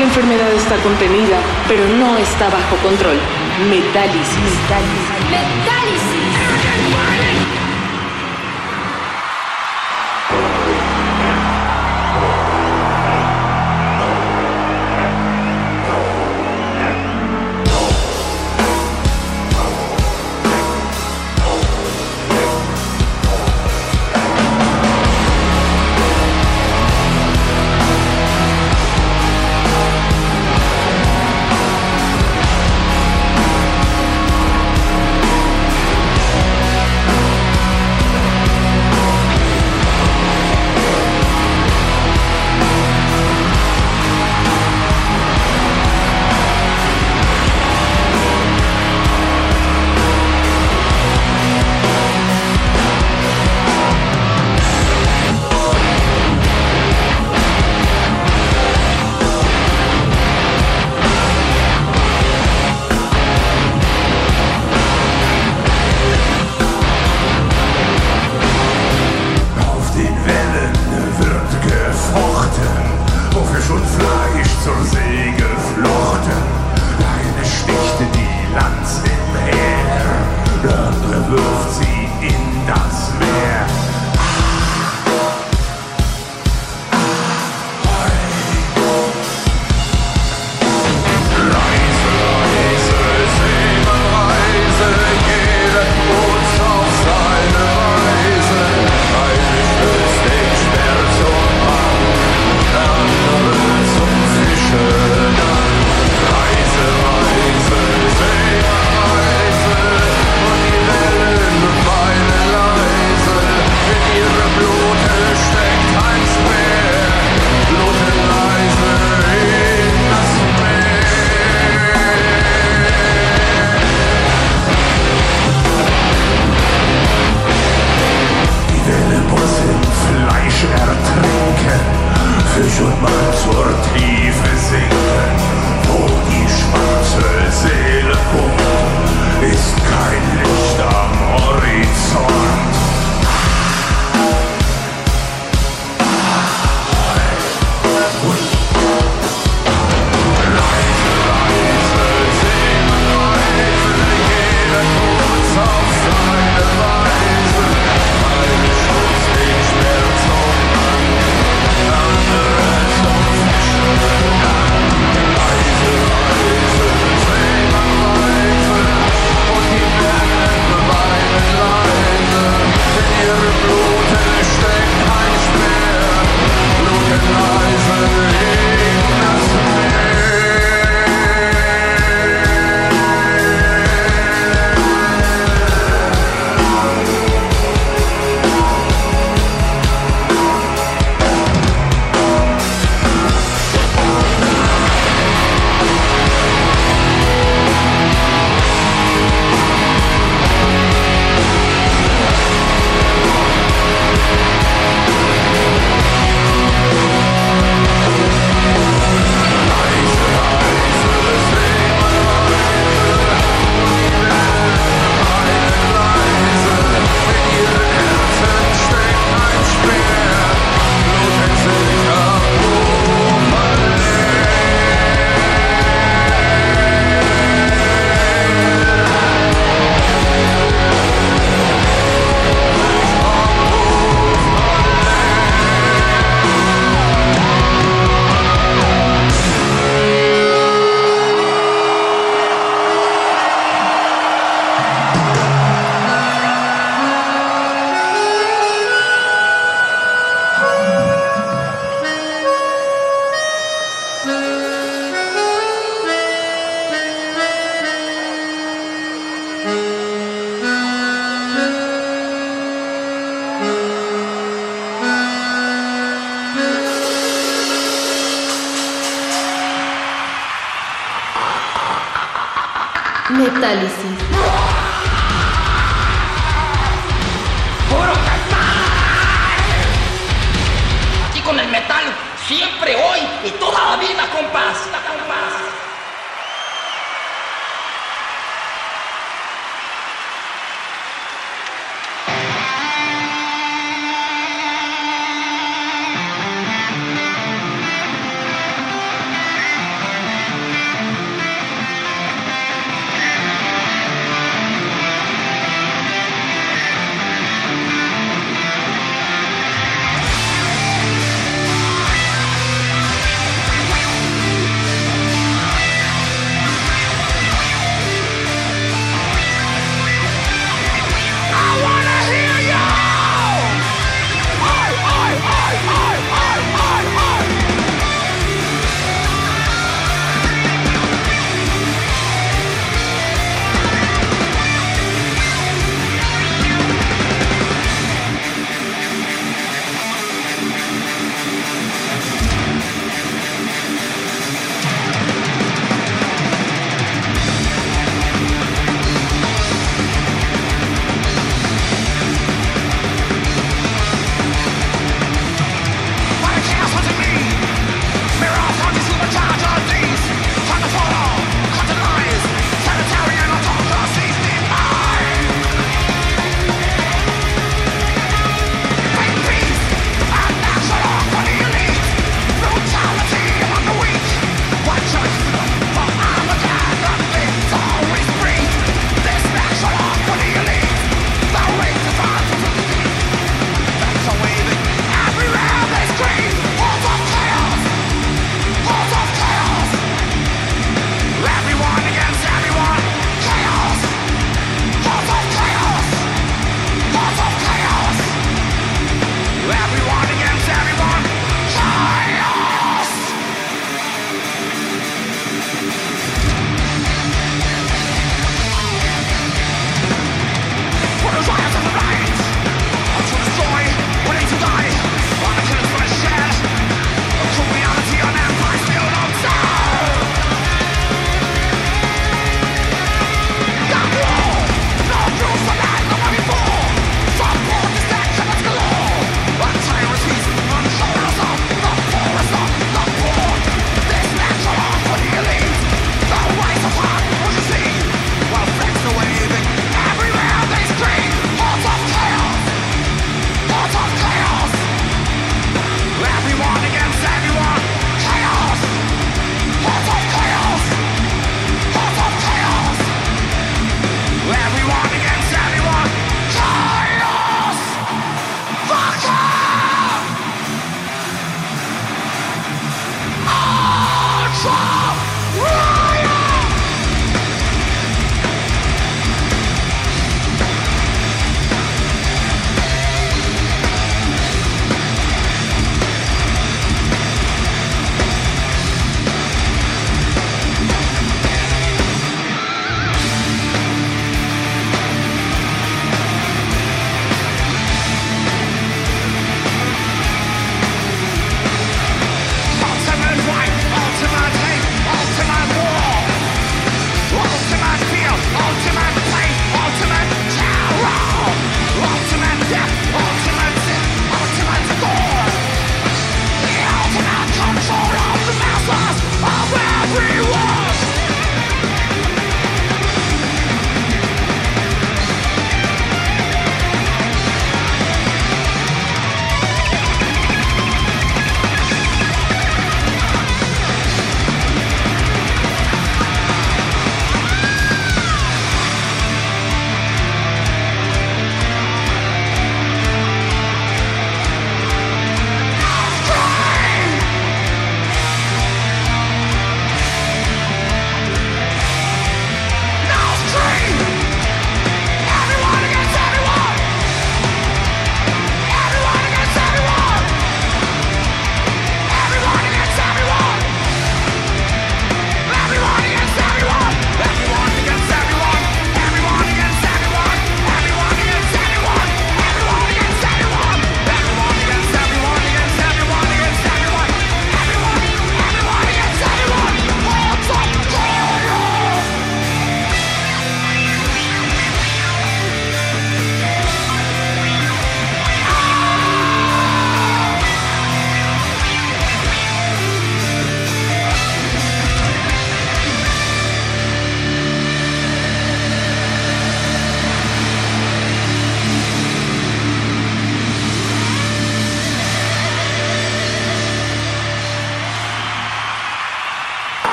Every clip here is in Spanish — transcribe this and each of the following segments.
La enfermedad está contenida, pero no está bajo control. Metálisis. Metálisis. Auf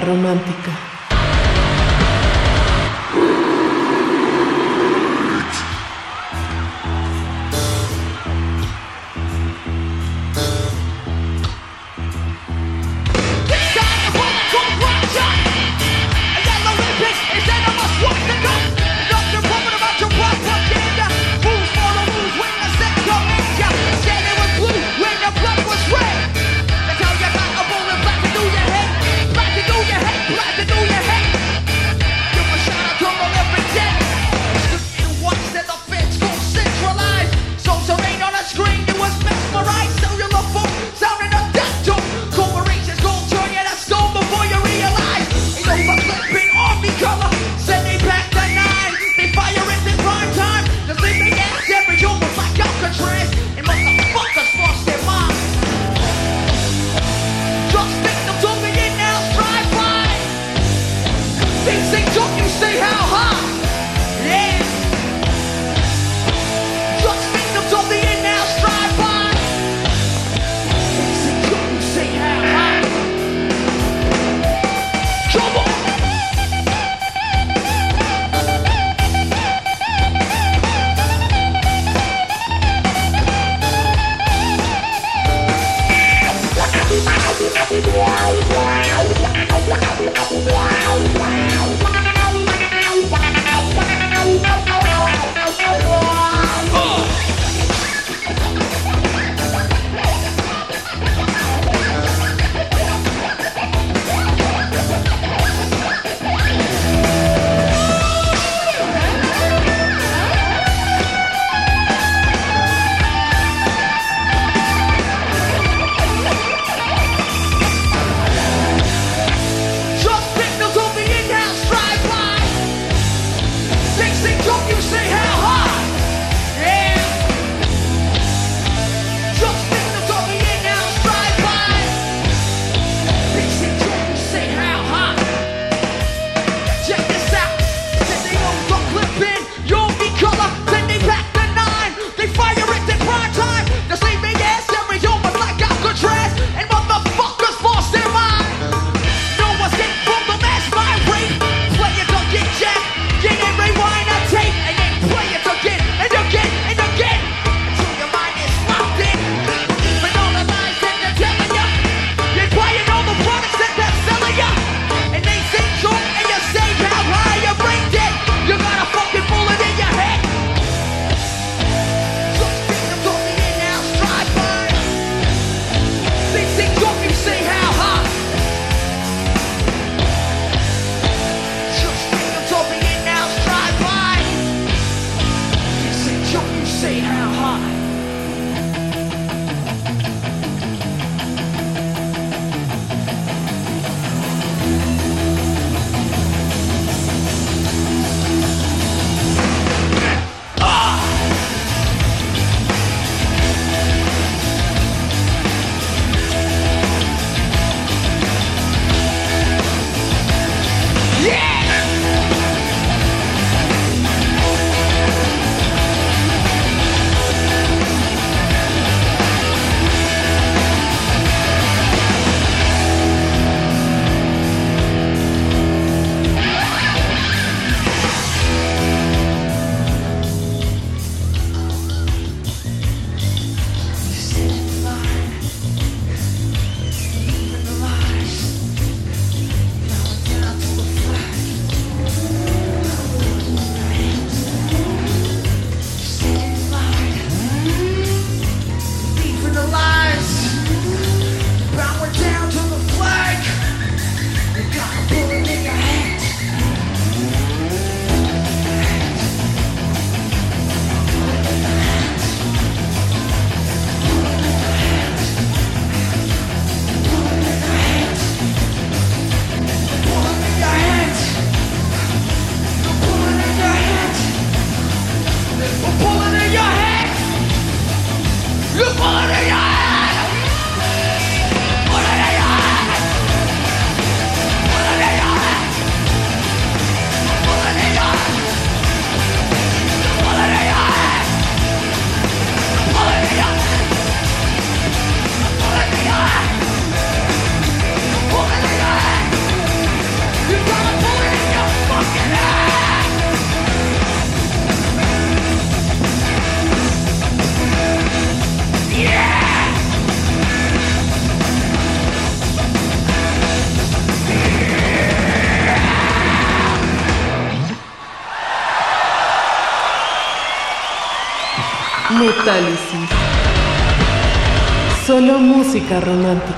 Romántica. Música romántica.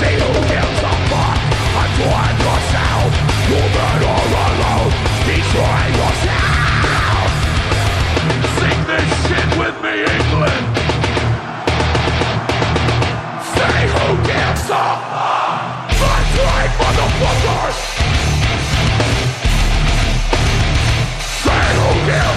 see who gives a fuck I'm doing yourself alone Destroy yourself. Sing this shit with me England See who gives a fuck. Motherfuckers See who gives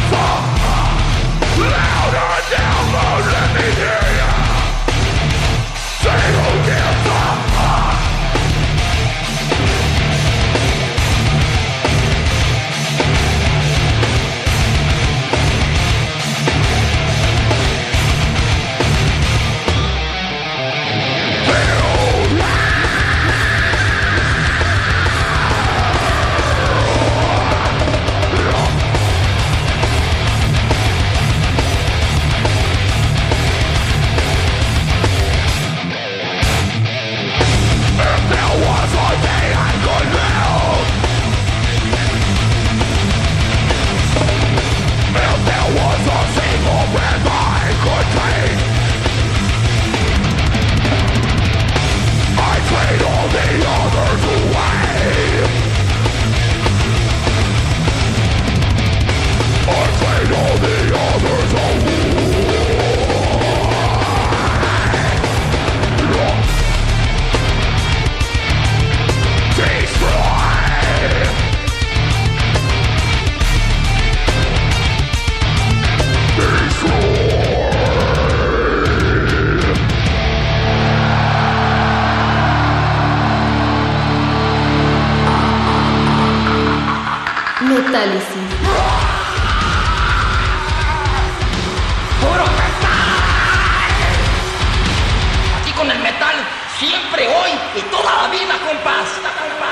siempre, hoy y toda la vida, compás.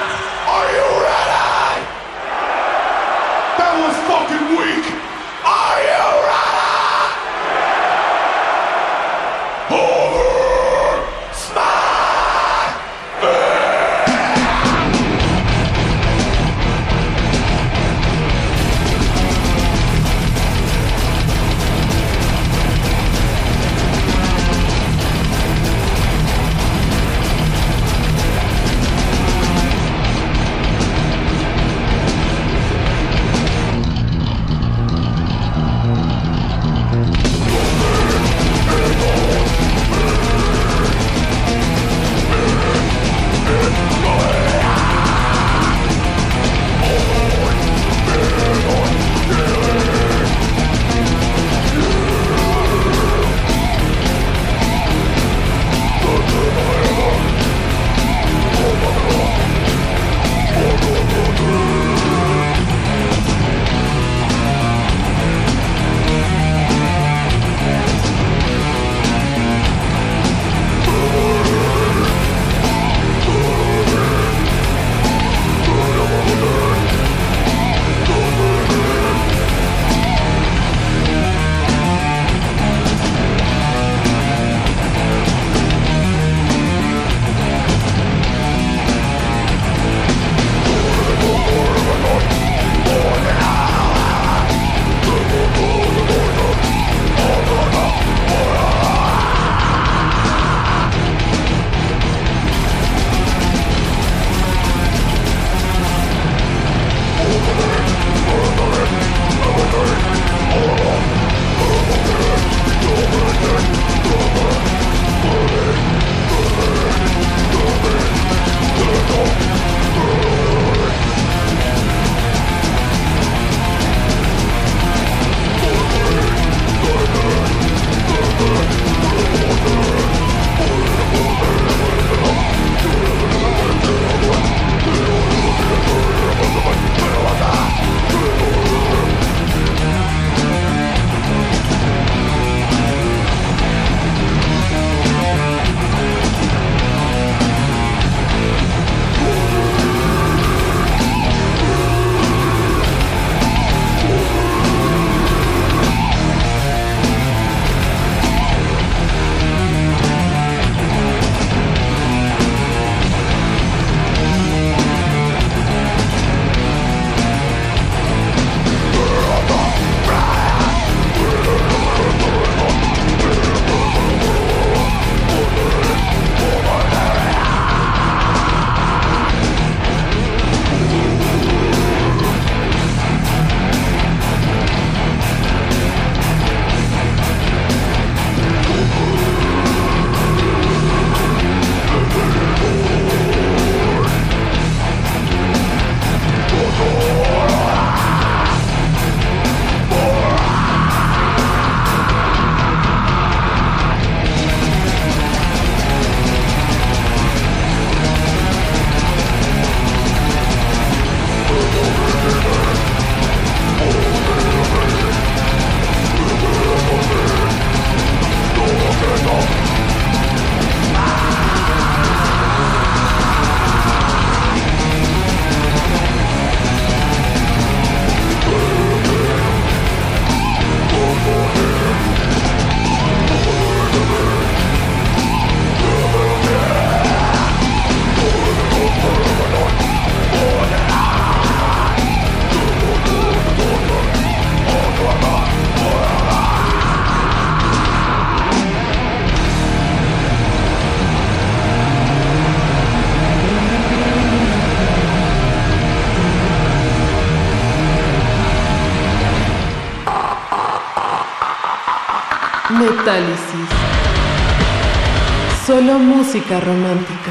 Romántica.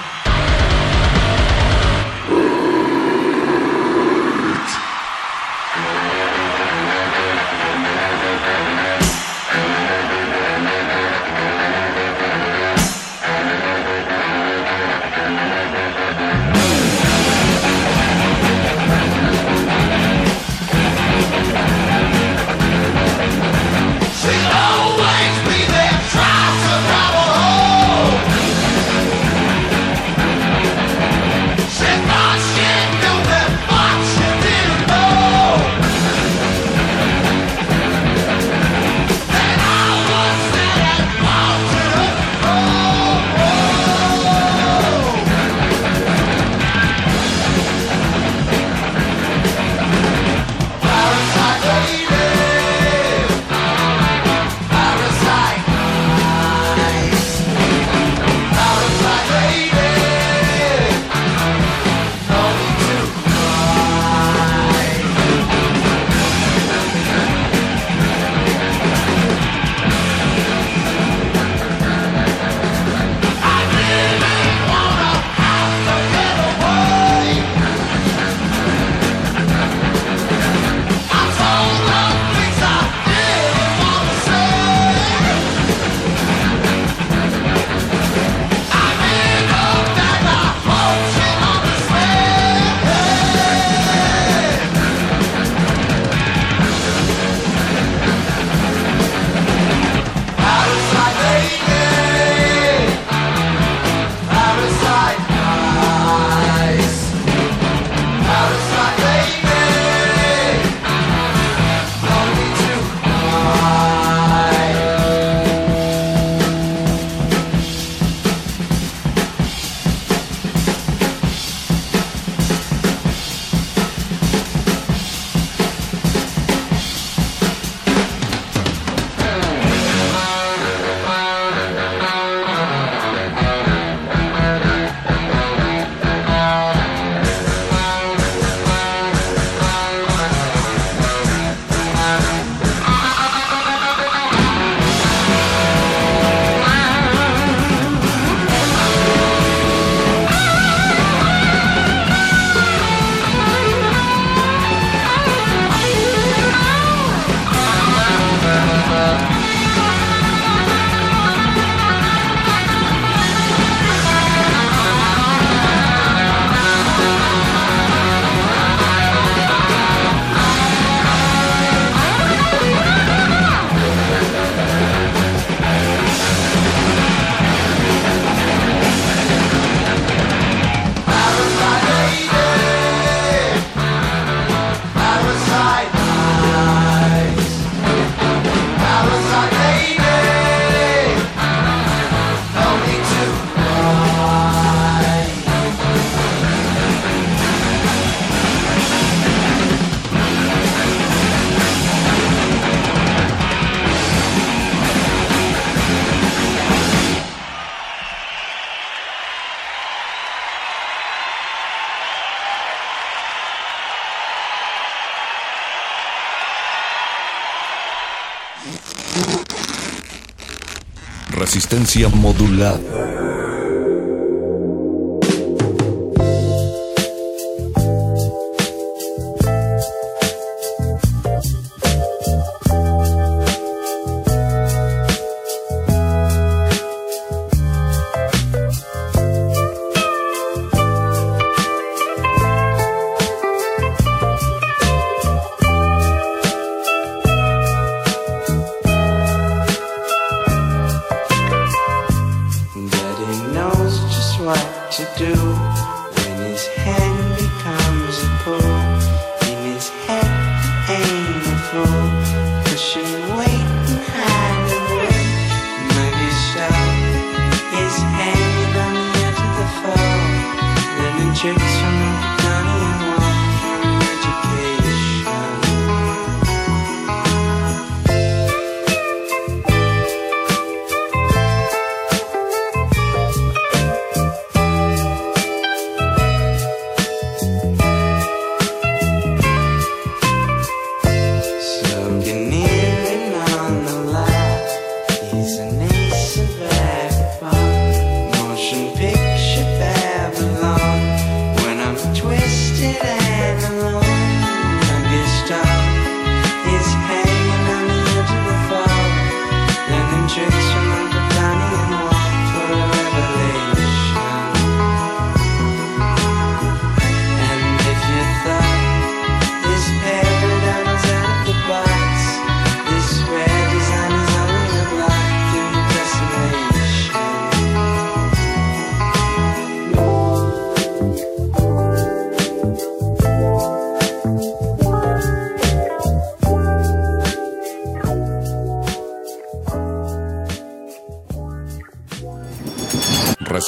Resistencia modulada.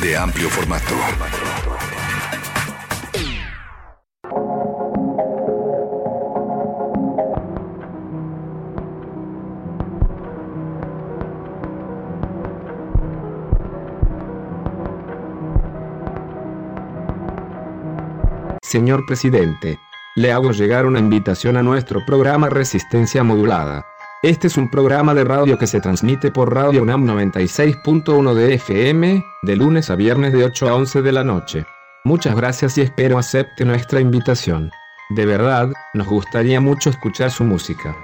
de amplio formato. Señor presidente, le hago llegar una invitación a nuestro programa Resistencia Modulada. Este es un programa de radio que se transmite por Radio UNAM 96.1 de FM, de lunes a viernes de 8 a 11 de la noche. Muchas gracias y espero acepte nuestra invitación. De verdad, nos gustaría mucho escuchar su música.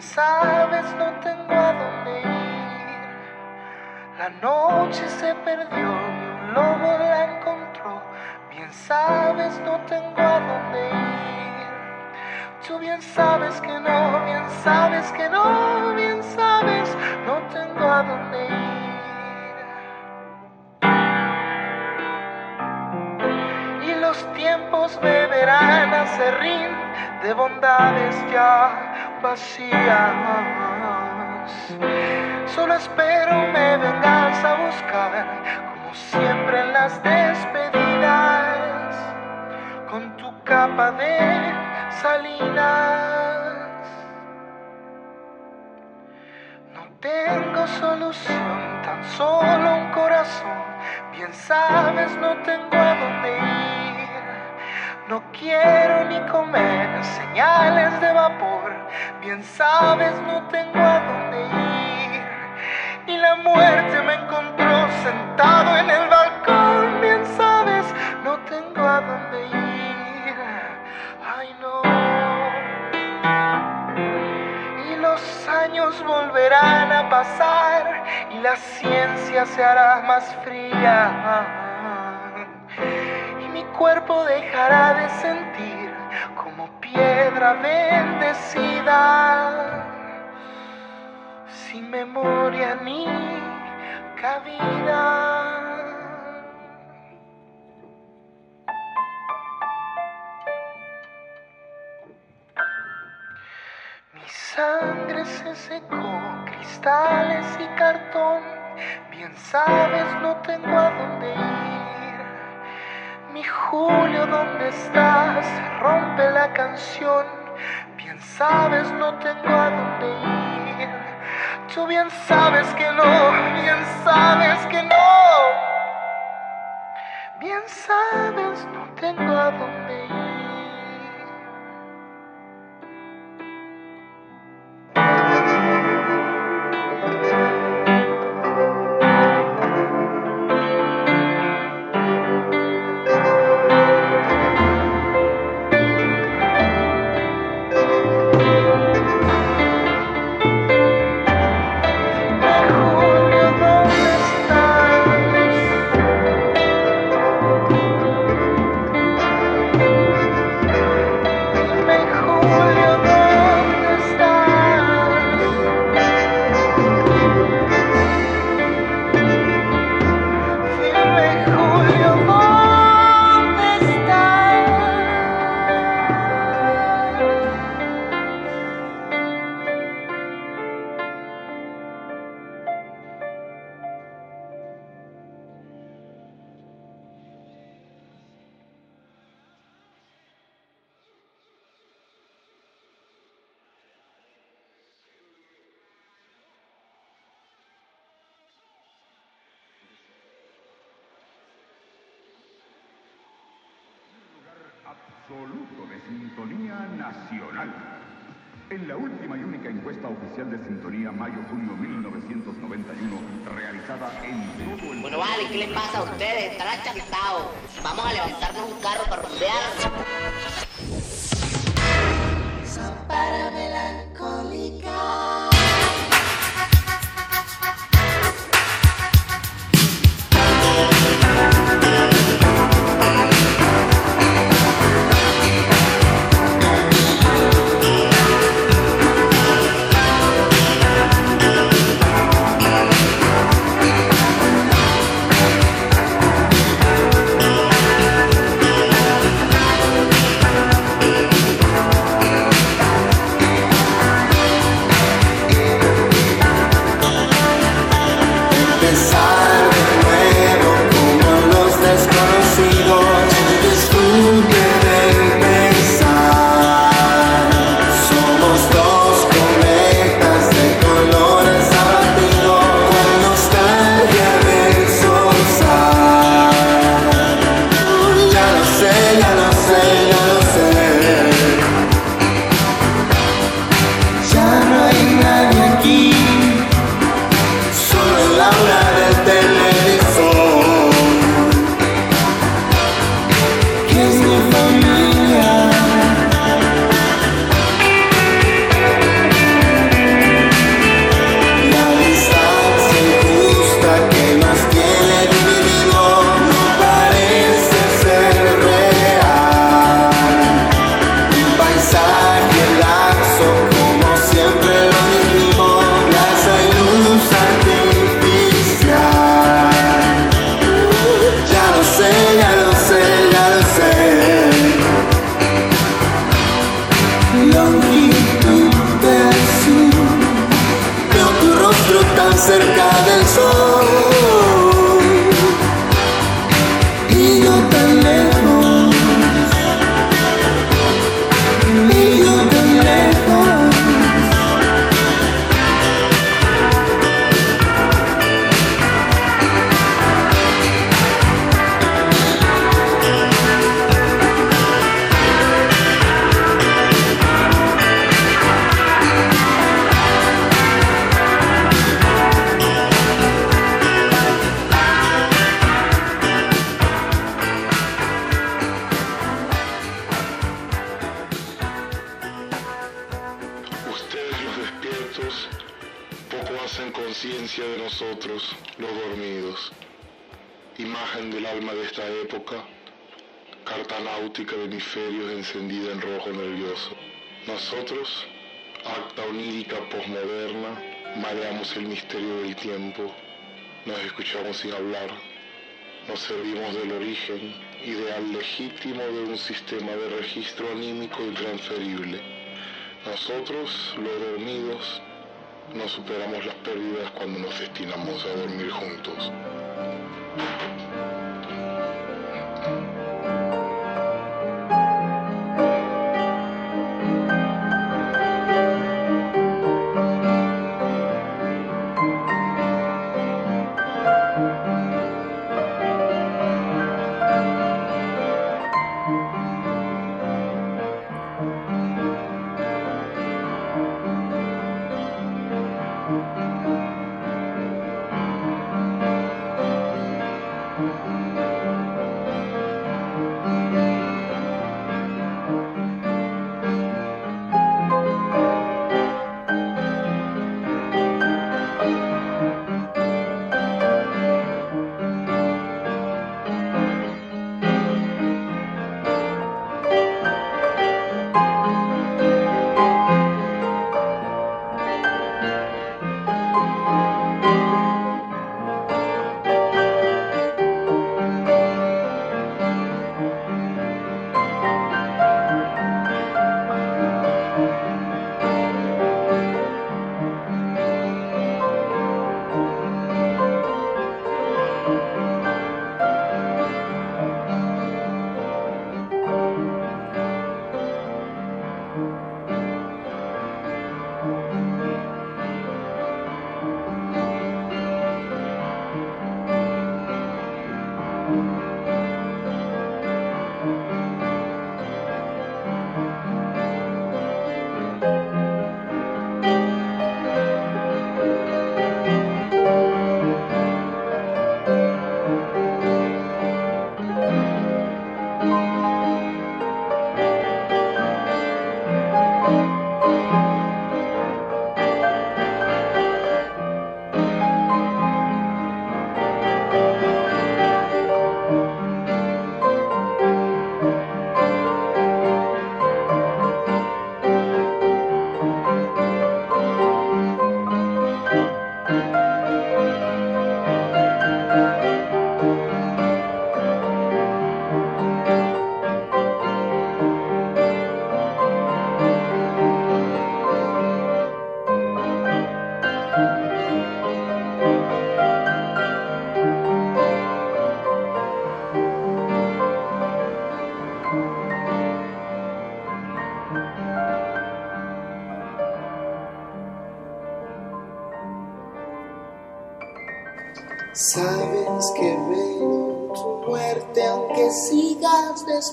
Sabes, no tengo a dónde ir. La noche se perdió y un lobo la encontró. Bien sabes, no tengo a dónde ir. Tú bien sabes que no, bien sabes que no, bien sabes, no tengo a dónde ir. Y los tiempos beberán a serrín de bondades ya vacías. Solo espero me vengas a buscar, como siempre en las despedidas, con tu capa de salinas. No tengo solución, tan solo un corazón. Bien sabes, no tengo a dónde ir. No quiero ni comer señales de vapor. Bien sabes, no tengo a dónde ir. Y la muerte me encontró sentado en el balcón. Bien sabes, no tengo a dónde ir. Ay, no. Y los años volverán a pasar y la ciencia se hará más fría. Cuerpo dejará de sentir como piedra bendecida. Sin memoria ni cabida. Mi sangre se secó, cristales y cartón. Bien sabes, no tengo a dónde ir. Mi Julio, ¿dónde estás? Rompe la canción. Bien sabes, no tengo a dónde ir. Tú bien sabes que no, bien sabes que no. Bien sabes, no tengo a dónde ir. Achatados. Vamos a levantarnos un carro para rumbear. Para melancólica.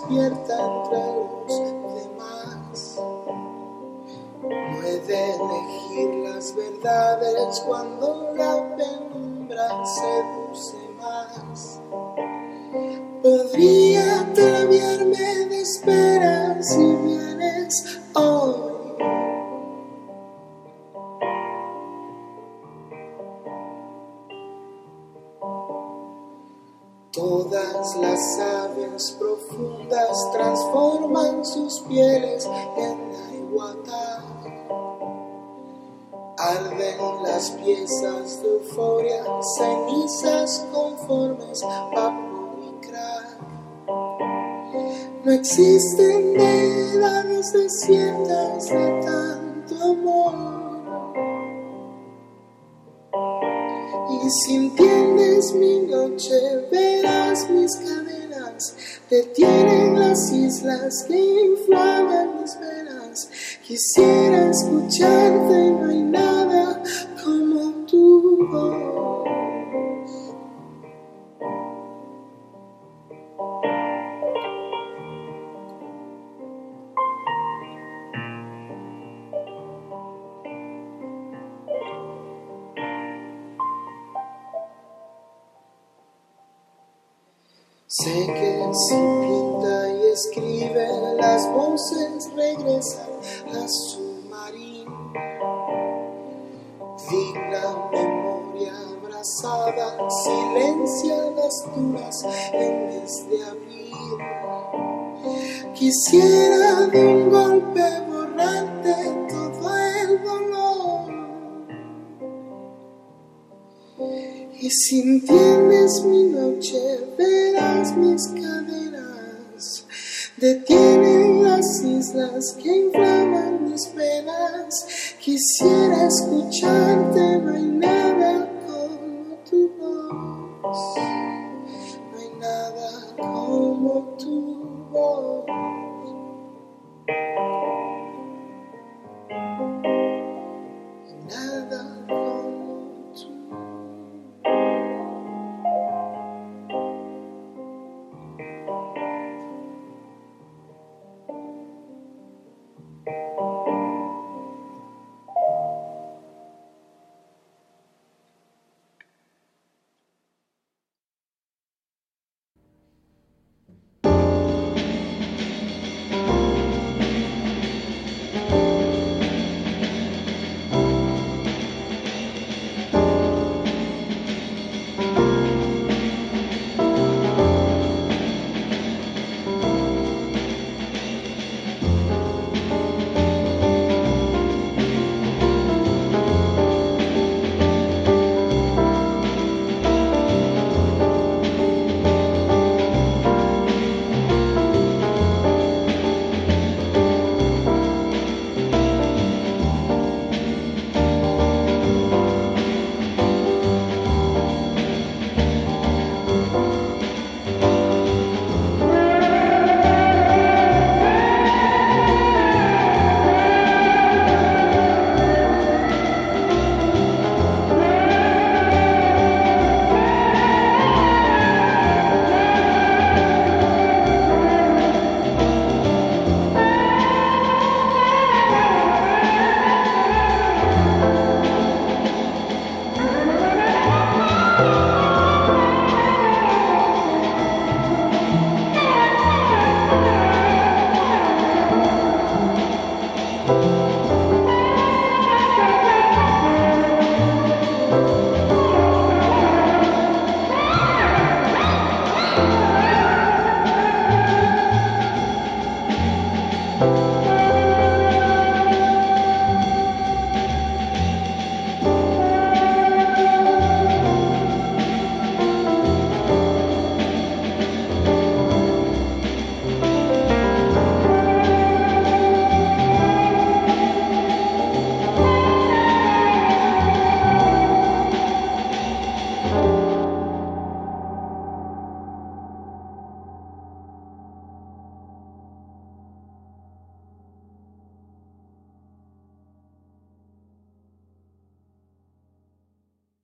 Despierta entre los demás. No he de elegir las verdades cuando la penumbra seduce más. Podría atreverme de esperar si vienes hoy. Las aves profundas transforman sus pieles en la igualdad. Arden las piezas de euforia, cenizas conformes, vapor y crack. No existen edades desiertas de tanto amor. Y si entiendes mi noche, verás mis cadenas, detienen las islas que inflaman mis venas. Quisiera escucharte, no hay nada como tu voz. Sé que si pinta y escribe, las voces regresan a su marín. Digna memoria pasada, silenciadas duras en mes de abril. Quisiera de un golpe borrarte todo el dolor. Y si entiendes mi noche, mis caderas. Detienen las islas que inflaman mis penas. Quisiera escucharte, no hay nada como tu voz. No hay nada como tu voz. Nada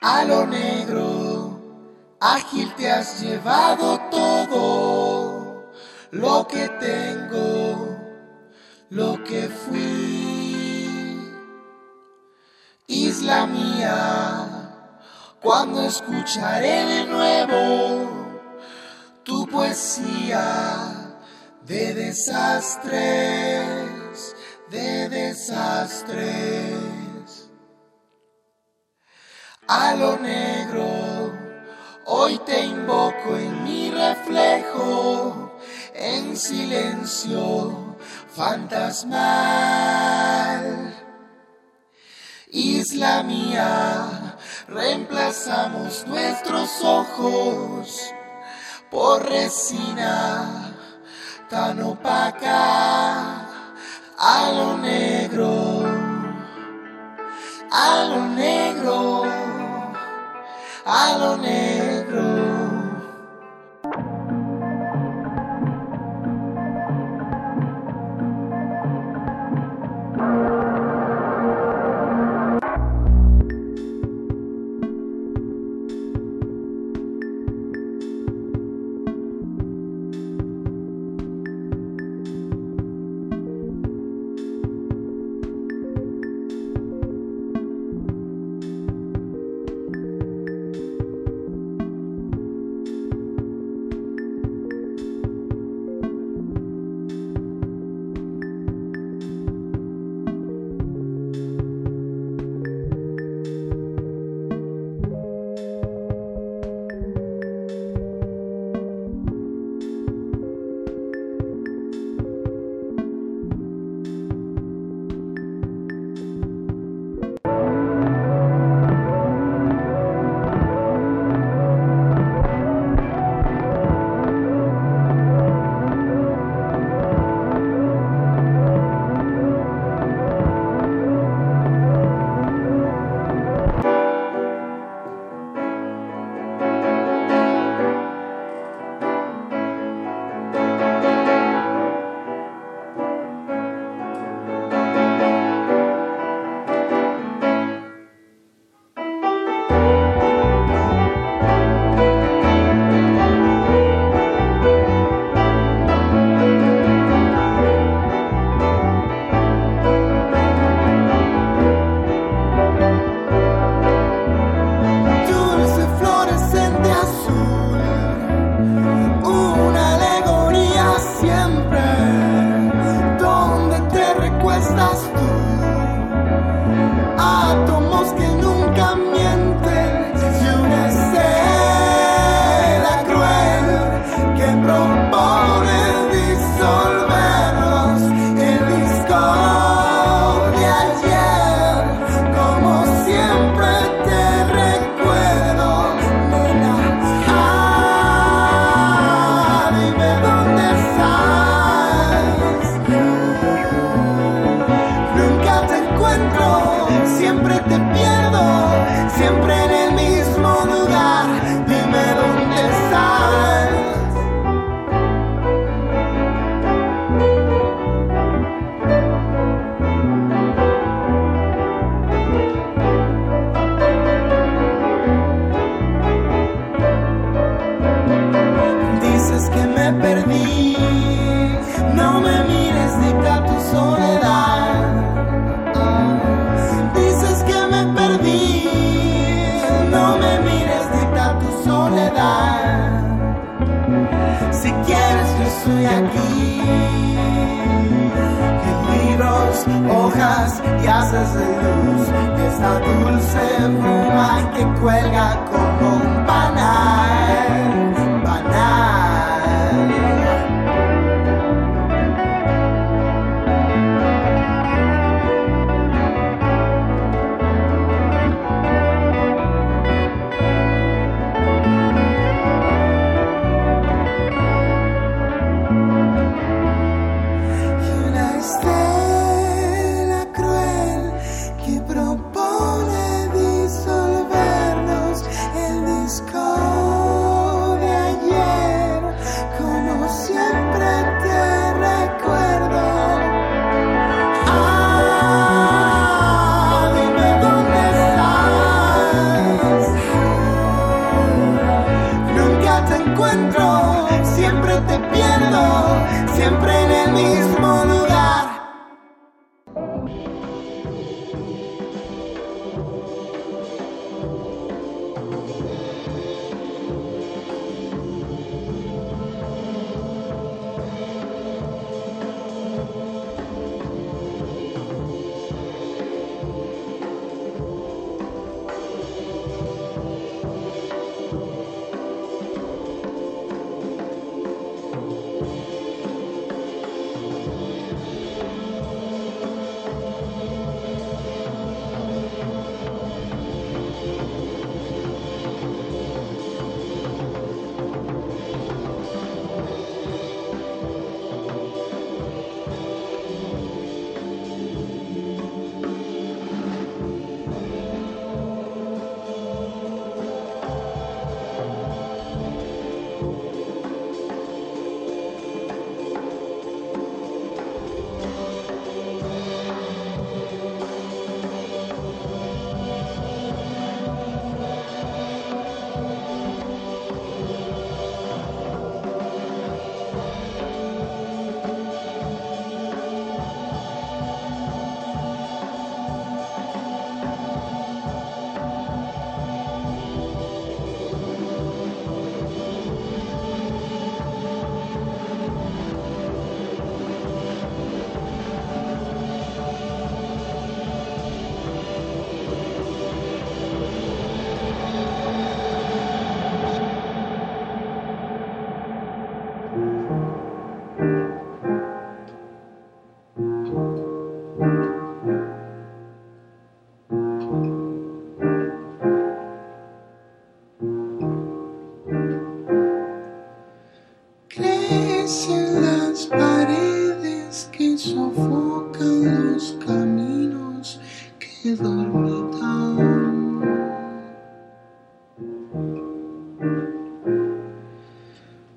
A lo negro, ágil te has llevado todo lo que tengo, lo que fui. Isla mía, cuando escucharé de nuevo tu poesía de desastres, de desastres a lo negro. Hoy te invoco en mi reflejo, en silencio fantasmal. Isla mía, reemplazamos nuestros ojos por resina tan opaca a lo negro, a lo negro a lo negro.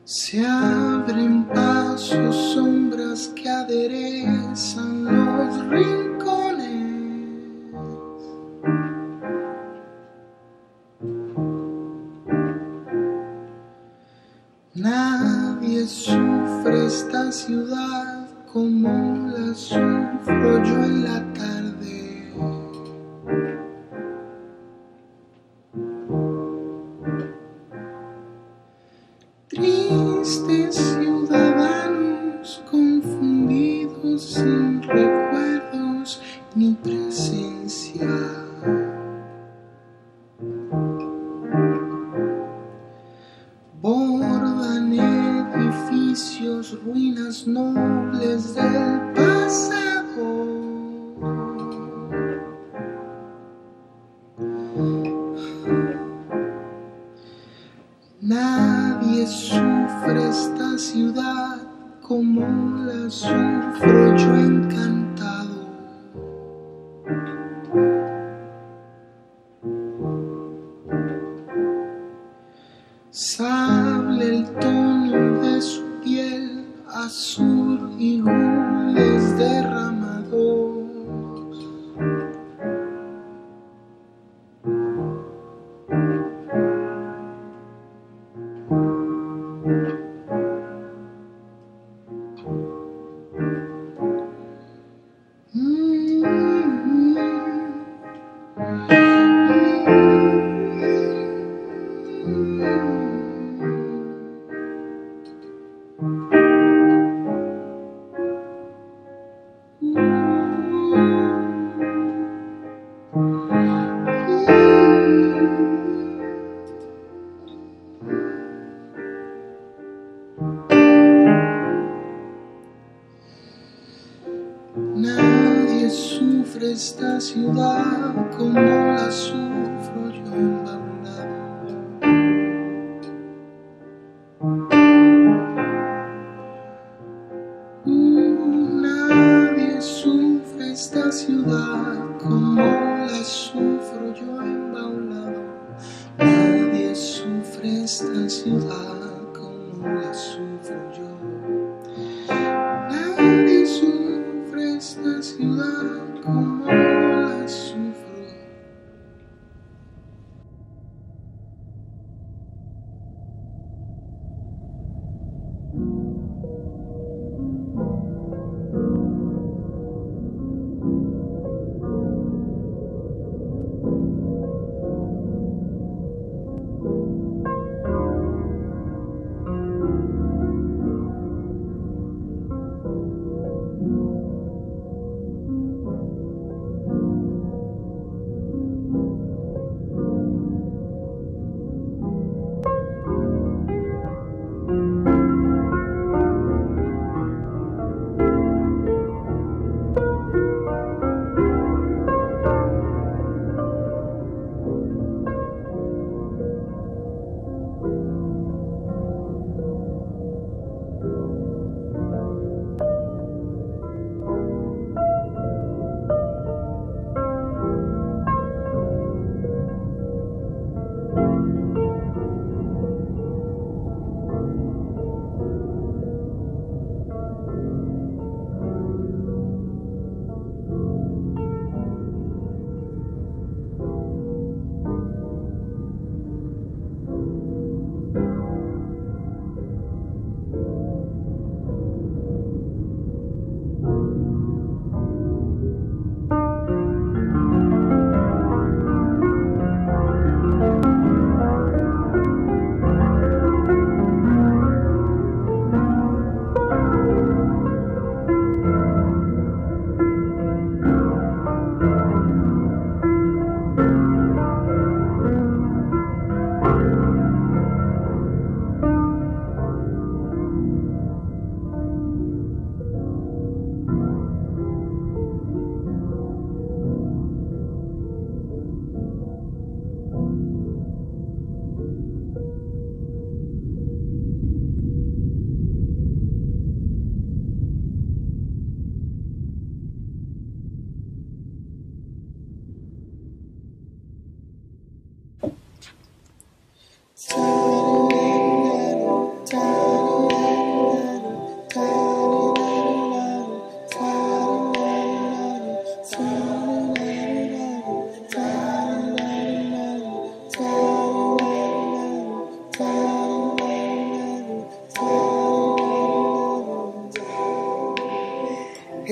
Se abren pasos, sombras que aderezan los rincones.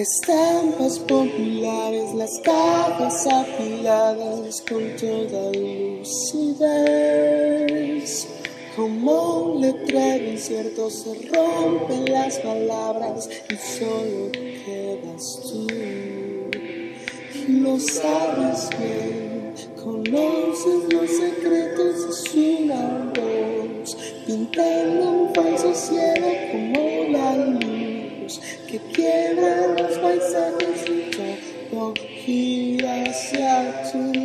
Estampas populares, las cajas apiladas con toda lucidez. Como un letrero incierto se rompen las palabras y solo quedas tú. Lo sabes bien, conoces los secretos de su voz, pintando un falso cielo como la luz que quiebra los paisajes y todo gira hacia tu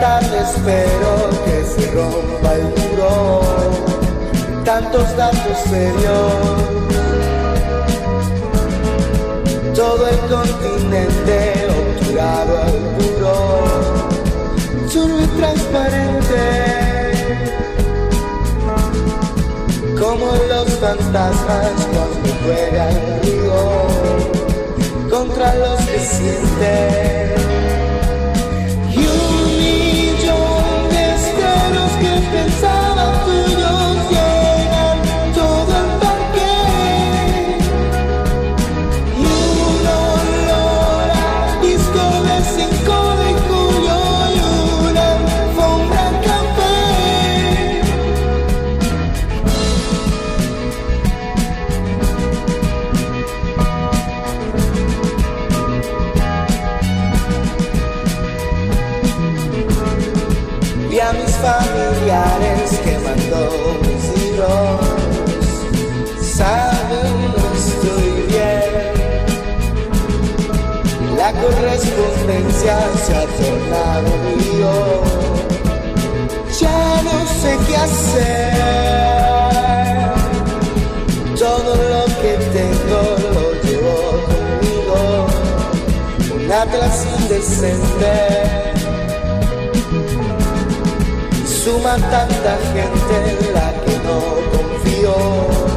Tarde espero que se rompa el muro, tantos datos serios. Todo el continente obturado al puro, solo y transparente. como los fantasmas cuando juegan conmigo contra los que sienten. is deep inside. Libros. Saben, estoy bien. La correspondencia se ha tornado mío. Ya no sé qué hacer. Todo lo que tengo lo llevo conmigo. Un atlas indecente. Suma tanta gente en la your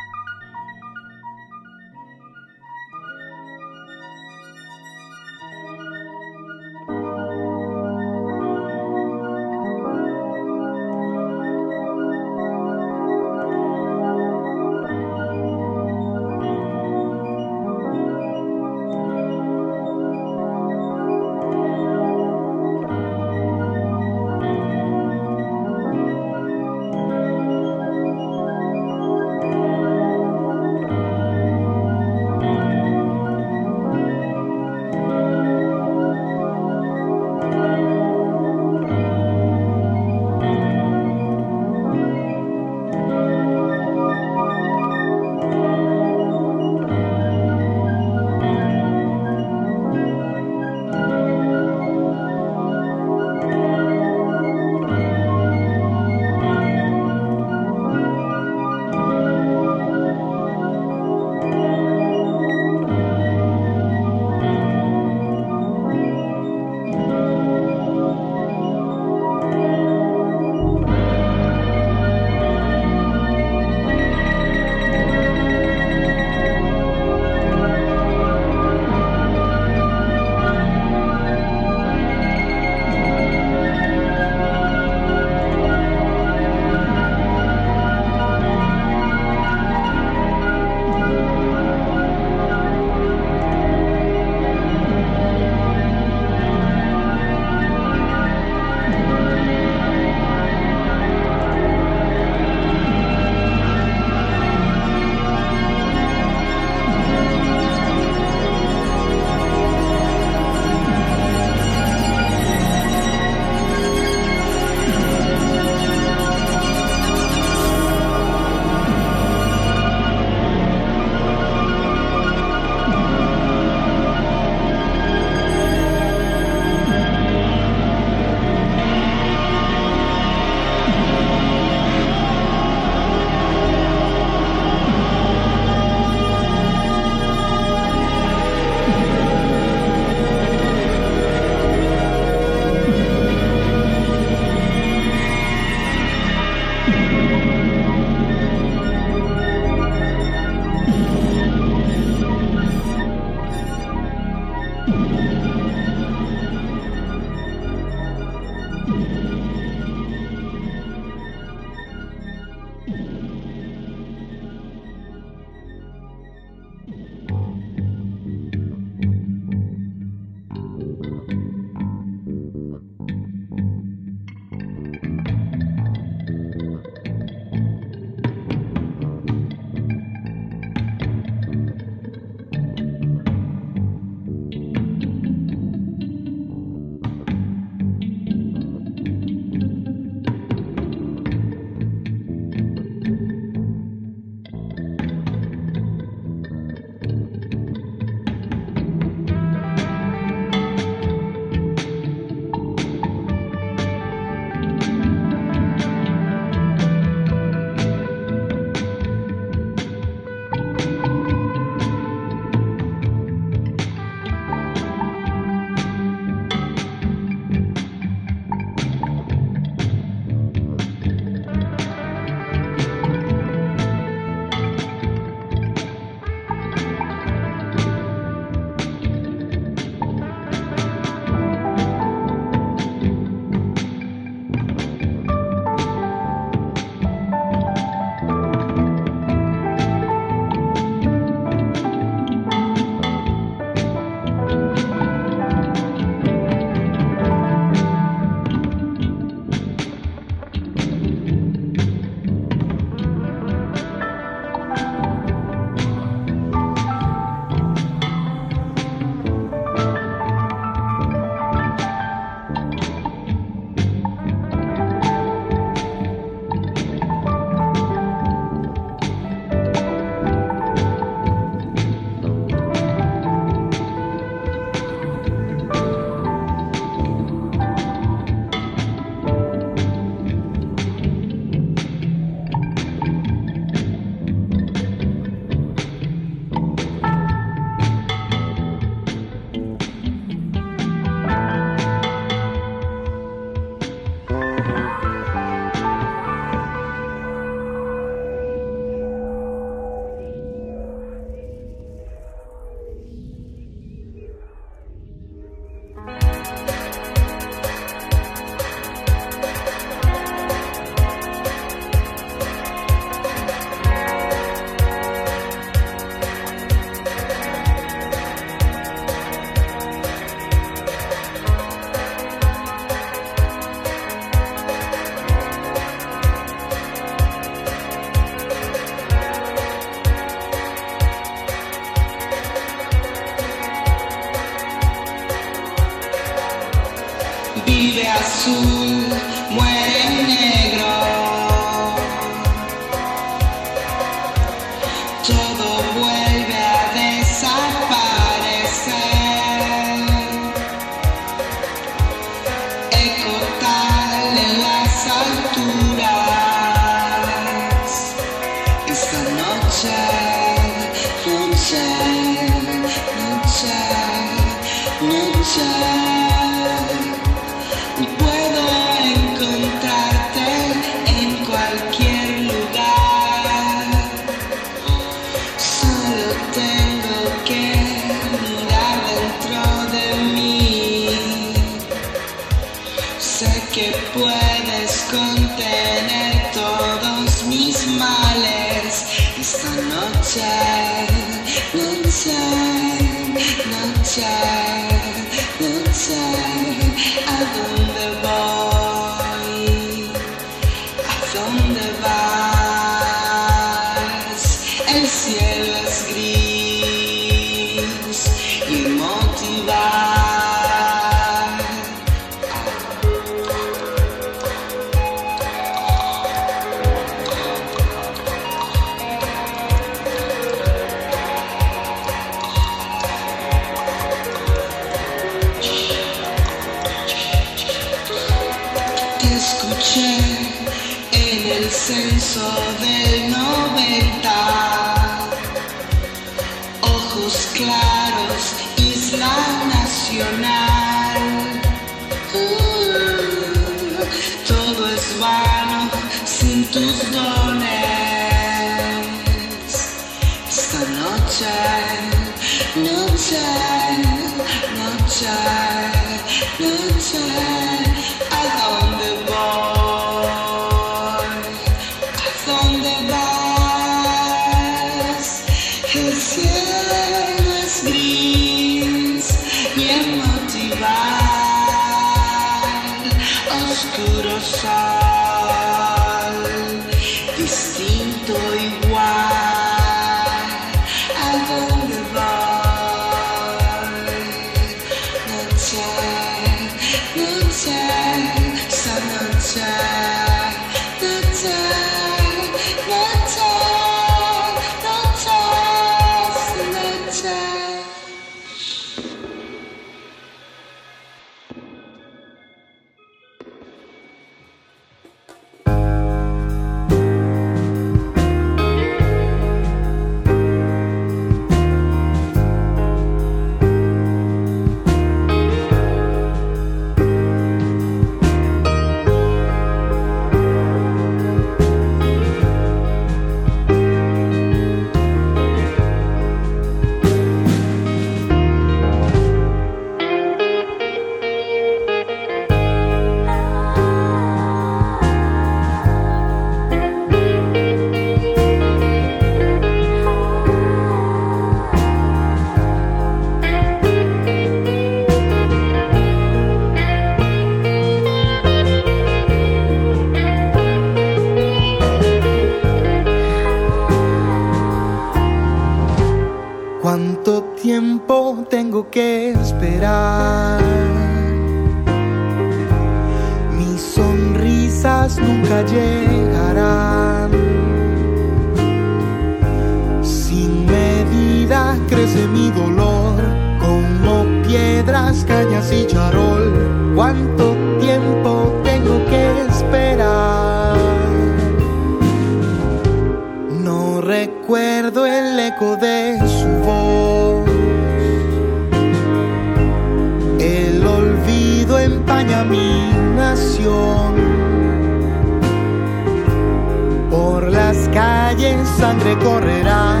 las calles sangre correrá,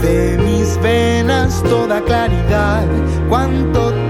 de mis venas toda claridad. ¿Cuánto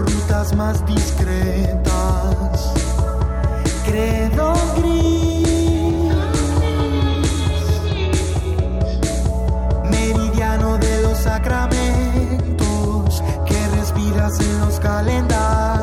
rutas más discretas. Credo gris, meridiano de los sacramentos que respiras en los calendarios.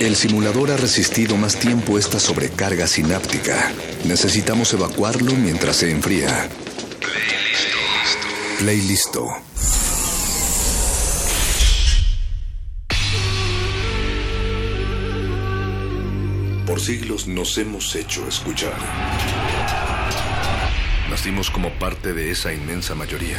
El simulador ha resistido más tiempo esta sobrecarga sináptica. Necesitamos evacuarlo mientras se enfría. Play listo. Por siglos nos hemos hecho escuchar. Nacimos como parte de esa inmensa mayoría.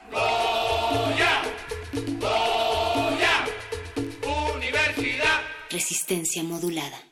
Resistencia modulada.